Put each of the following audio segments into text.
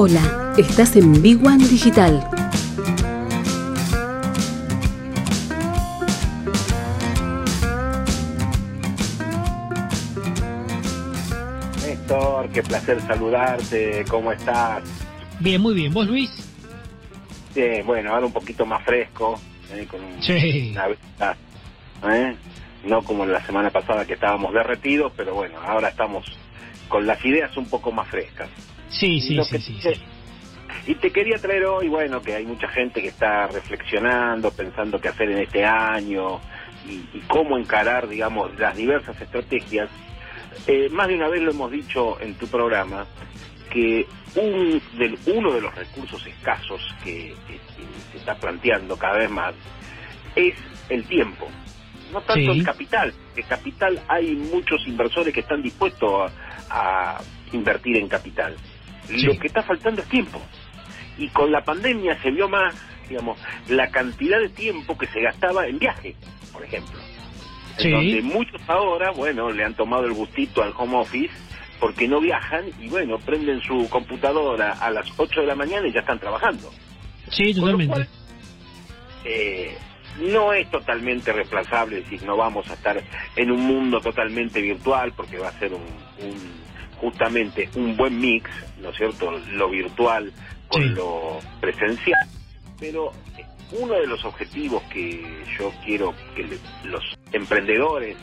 Hola, estás en Big One Digital. Néstor, qué placer saludarte, ¿cómo estás? Bien, muy bien. ¿Vos, Luis? Bien, bueno, ahora un poquito más fresco, eh, con Sí. una vista, ¿eh? no como la semana pasada que estábamos derretidos, pero bueno, ahora estamos con las ideas un poco más frescas. Sí, sí, sí, sí, te- sí. Y te quería traer hoy, bueno, que hay mucha gente que está reflexionando, pensando qué hacer en este año y, y cómo encarar, digamos, las diversas estrategias. Eh, más de una vez lo hemos dicho en tu programa, que un del, uno de los recursos escasos que, que- que se está planteando cada vez más es el tiempo. No tanto Sí. el capital. El capital hay muchos inversores que están dispuestos a, a invertir en capital. Sí. Lo que está faltando es tiempo. Y con la pandemia se vio más, digamos, la cantidad de tiempo que se gastaba en viaje, por ejemplo. Sí. En donde muchos ahora, bueno, le han tomado el gustito al home office porque no viajan y, bueno, prenden su computadora a las 8 de la mañana y ya están trabajando. Sí, totalmente. cual, eh, no es totalmente reemplazable, es decir, no vamos a estar en un mundo totalmente virtual porque va a ser un, un- justamente un buen mix, ¿no es cierto? Lo virtual con Sí. lo presencial. Pero uno de los objetivos que yo quiero que le- los emprendedores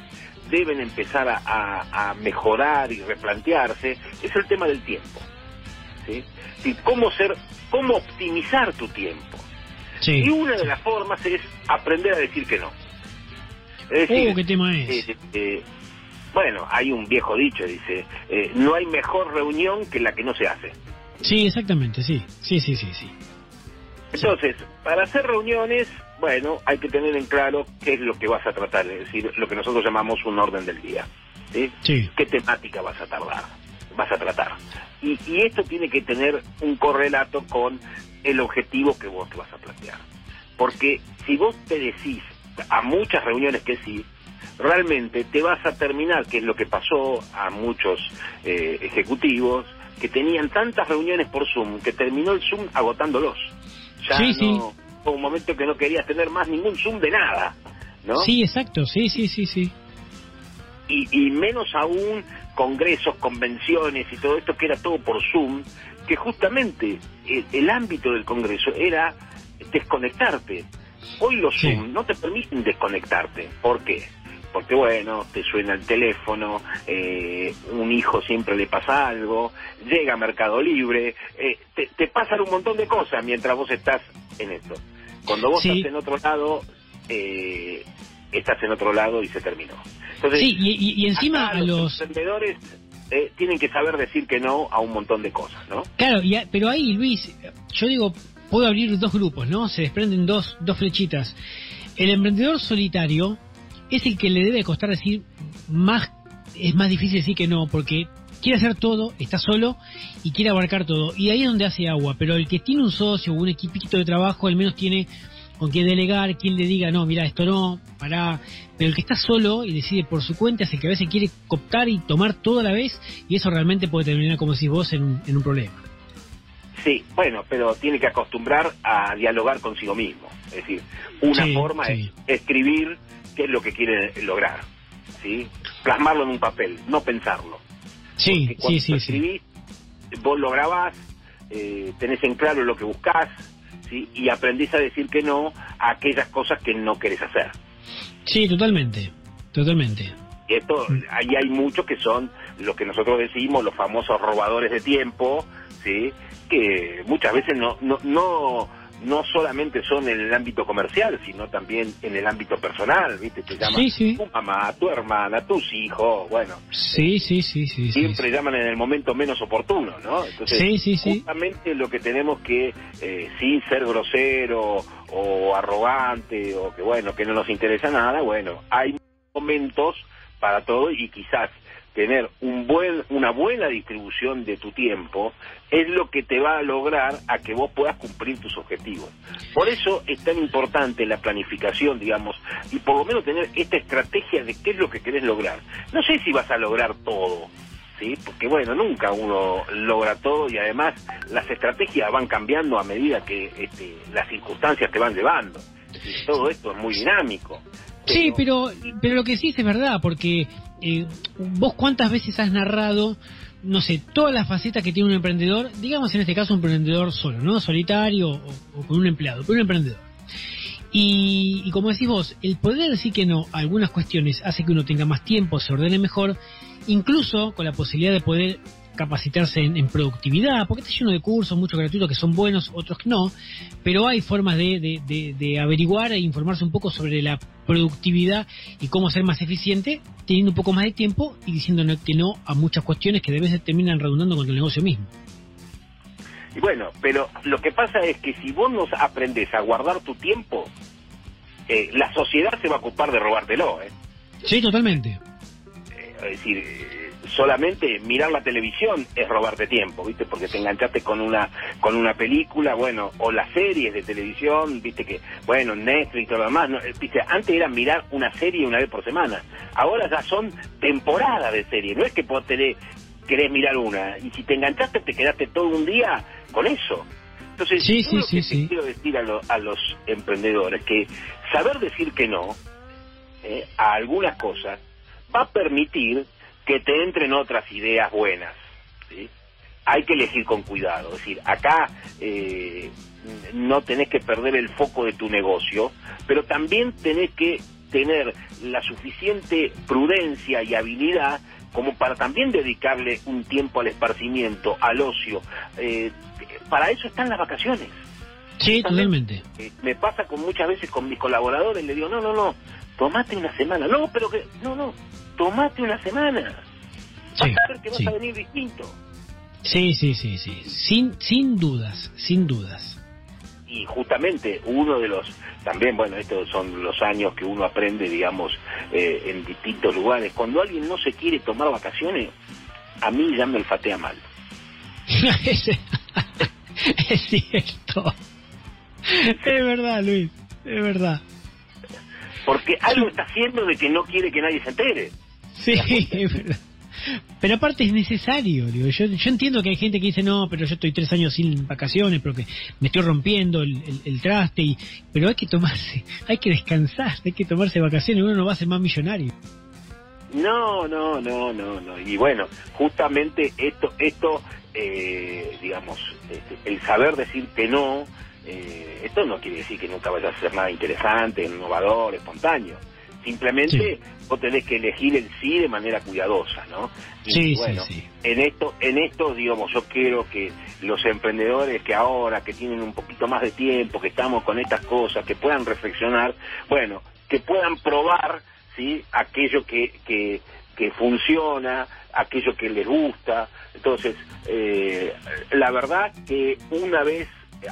deben empezar a, a- a mejorar y replantearse es el tema del tiempo. ¿sí? Decir, cómo ser, cómo optimizar tu tiempo. Sí. Y una de las formas es aprender a decir que no. Es decir, Uh, qué tema es. eh, eh, bueno, hay un viejo dicho, dice, eh, no hay mejor reunión que la que no se hace. Sí, exactamente, sí. Sí, sí, sí, sí. Entonces, para hacer reuniones, bueno, hay que tener en claro qué es lo que vas a tratar, es decir, lo que nosotros llamamos un orden del día. ¿sí? Sí. ¿Qué temática vas a tardar? Vas a tratar. Y, y esto tiene que tener un correlato con el objetivo que vos te vas a plantear. Porque si vos te decís a muchas reuniones que sí, realmente te vas a terminar, que es lo que pasó a muchos eh, ejecutivos, que tenían tantas reuniones por Zoom, que terminó el Zoom agotándolos. Ya Sí, no, sí. fue un momento que no querías tener más ningún Zoom de nada. ¿no? Sí, exacto, sí, sí, sí, sí. y, y menos aún congresos, convenciones y todo esto que era todo por Zoom, que justamente el, el ámbito del congreso era desconectarte. Hoy los Sí. Zoom no te permiten desconectarte. ¿Por qué? Porque bueno, te suena el teléfono, eh, un hijo siempre le pasa algo, llega a Mercado Libre, eh, te, te pasan un montón de cosas mientras vos estás en esto. Cuando vos Sí. estás en otro lado, eh, estás en otro lado y se terminó. Entonces, Sí, y, encima a los... emprendedores eh, tienen que saber decir que no a un montón de cosas, ¿no? Claro, y a- pero ahí, Luis, yo digo, puedo abrir dos grupos, ¿no? Se desprenden dos, dos flechitas. El emprendedor solitario es el que le debe costar decir más, es más difícil decir que no, porque quiere hacer todo, está solo y quiere abarcar todo. Y ahí es donde hace agua. Pero el que tiene un socio o un equipito de trabajo, al menos tiene con quien delegar, quien le diga, no, mira, esto no, pará. Pero el que está solo y decide por su cuenta es el que a veces quiere cooptar y tomar todo a la vez, y eso realmente puede terminar, como decís vos, en un, en un problema. Sí, bueno, pero tiene que acostumbrar a dialogar consigo mismo. Es decir, una Sí, forma sí. es escribir qué es lo que quiere lograr, ¿sí? Plasmarlo en un papel, no pensarlo. Sí, Porque cuando sí, sí, lo sí. escribís, vos lo grabás, eh, tenés en claro lo que buscás, ¿sí? Y aprendís a decir que no a aquellas cosas que no querés hacer. Sí, totalmente, totalmente. Y esto, ahí hay muchos que son lo que nosotros decimos, los famosos robadores de tiempo, ¿sí? Que muchas veces no, no, no, no solamente son en el ámbito comercial, sino también en el ámbito personal, ¿viste? Te llaman Sí, sí. tu mamá, tu hermana, tus hijos, bueno, Sí, sí, sí, sí. siempre sí. llaman en el momento menos oportuno, ¿no? Entonces, justamente lo que tenemos que, eh, sin ser grosero o arrogante o que, bueno, que no nos interesa nada, bueno, hay momentos para todo y quizás tener un buen, una buena distribución de tu tiempo es lo que te va a lograr a que vos puedas cumplir tus objetivos. Por eso es tan importante la planificación, digamos, y por lo menos tener esta estrategia de qué es lo que querés lograr. No sé si vas a lograr todo, ¿sí? Porque bueno, nunca uno logra todo y además las estrategias van cambiando a medida que este, las circunstancias te van llevando. Todo esto es muy dinámico. Sí, pero, pero lo que sí es verdad, porque eh, vos cuántas veces has narrado, no sé, todas las facetas que tiene un emprendedor, digamos en este caso un emprendedor solo, ¿no? Solitario o, o con un empleado, pero un emprendedor. Y, como decís vos, el poder decir que no a algunas cuestiones hace que uno tenga más tiempo, se ordene mejor, incluso con la posibilidad de poder capacitarse en, productividad, porque está lleno de cursos, muchos gratuitos que son buenos, otros que no, pero hay formas de, averiguar e informarse un poco sobre la productividad y cómo ser más eficiente, teniendo un poco más de tiempo y diciendo que no a muchas cuestiones que de veces terminan redundando con el negocio mismo. Y bueno, pero lo que pasa es que si vos no aprendes a guardar tu tiempo, eh, la sociedad se va a ocupar de robártelo. ¿eh? Sí, totalmente. Eh, es decir, eh, solamente mirar la televisión es robarte tiempo, ¿viste? Porque te enganchaste con una con una película, bueno, o las series de televisión, ¿viste? Que, bueno, Netflix y todo lo demás, ¿viste? Antes era mirar una serie una vez por semana, ahora ya son temporadas de serie, no es que vos tenés, querés mirar una, y si te enganchaste te quedaste todo un día con eso. Entonces, sí, sí, sí, quiero decir a, a, los emprendedores que saber decir que no eh, a algunas cosas va a permitir que te entren otras ideas buenas. Hay que elegir con cuidado. Es decir, acá eh, no tenés que perder el foco de tu negocio, pero también tenés que tener la suficiente prudencia y habilidad como para también dedicarle un tiempo al esparcimiento, al ocio. Eh, para eso están las vacaciones. Sí, totalmente. Eh, me pasa con muchas veces con mis colaboradores, le digo, no, no, no, tomate una semana. No, pero que, no, no, tomate una semana. Sí, vas a ver que vas a venir distinto. Sí, sí, sí, sí, sin, sin dudas, sin dudas. Y justamente uno de los también, bueno, estos son los años que uno aprende, digamos, eh, en distintos lugares. Cuando alguien no se quiere tomar vacaciones, a mí ya me olfatea mal. es cierto. Es verdad, Luis, es verdad. Porque algo está haciendo de que no quiere que nadie se entere. Sí, es verdad. Pero aparte es necesario, digo, yo, yo entiendo que hay gente que dice, no, pero yo estoy tres años sin vacaciones porque me estoy rompiendo el, el, traste, y, pero hay que tomarse, hay que descansar, hay que tomarse vacaciones, uno no va a ser más millonario. No, no, no, no, no. Y bueno, justamente esto, esto, eh, digamos, este, el saber decir que no, eh, esto no quiere decir que nunca vaya a ser nada interesante, innovador, espontáneo Simplemente vos tenés que elegir el sí de manera cuidadosa, ¿no? Y sí, bueno, sí, en esto, en esto, digamos, yo quiero que los emprendedores que ahora, que tienen un poquito más de tiempo, que estamos con estas cosas, que puedan reflexionar, bueno, que puedan probar, ¿sí? Aquello que, que, que funciona, aquello que les gusta. Entonces, eh, la verdad que una vez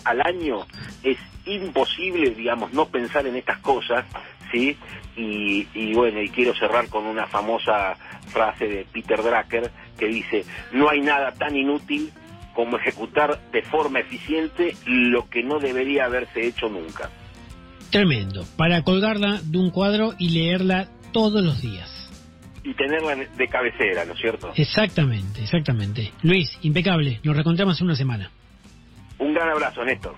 al año es imposible, digamos, no pensar en estas cosas, ¿sí? Y, bueno, y quiero cerrar con una famosa frase de Peter Drucker que dice, no hay nada tan inútil como ejecutar de forma eficiente lo que no debería haberse hecho nunca. Tremendo, para colgarla de un cuadro y leerla todos los días. Y tenerla de cabecera, ¿no es cierto? Exactamente, exactamente. Luis, impecable, nos reencontramos en una semana. Un gran abrazo, Néstor.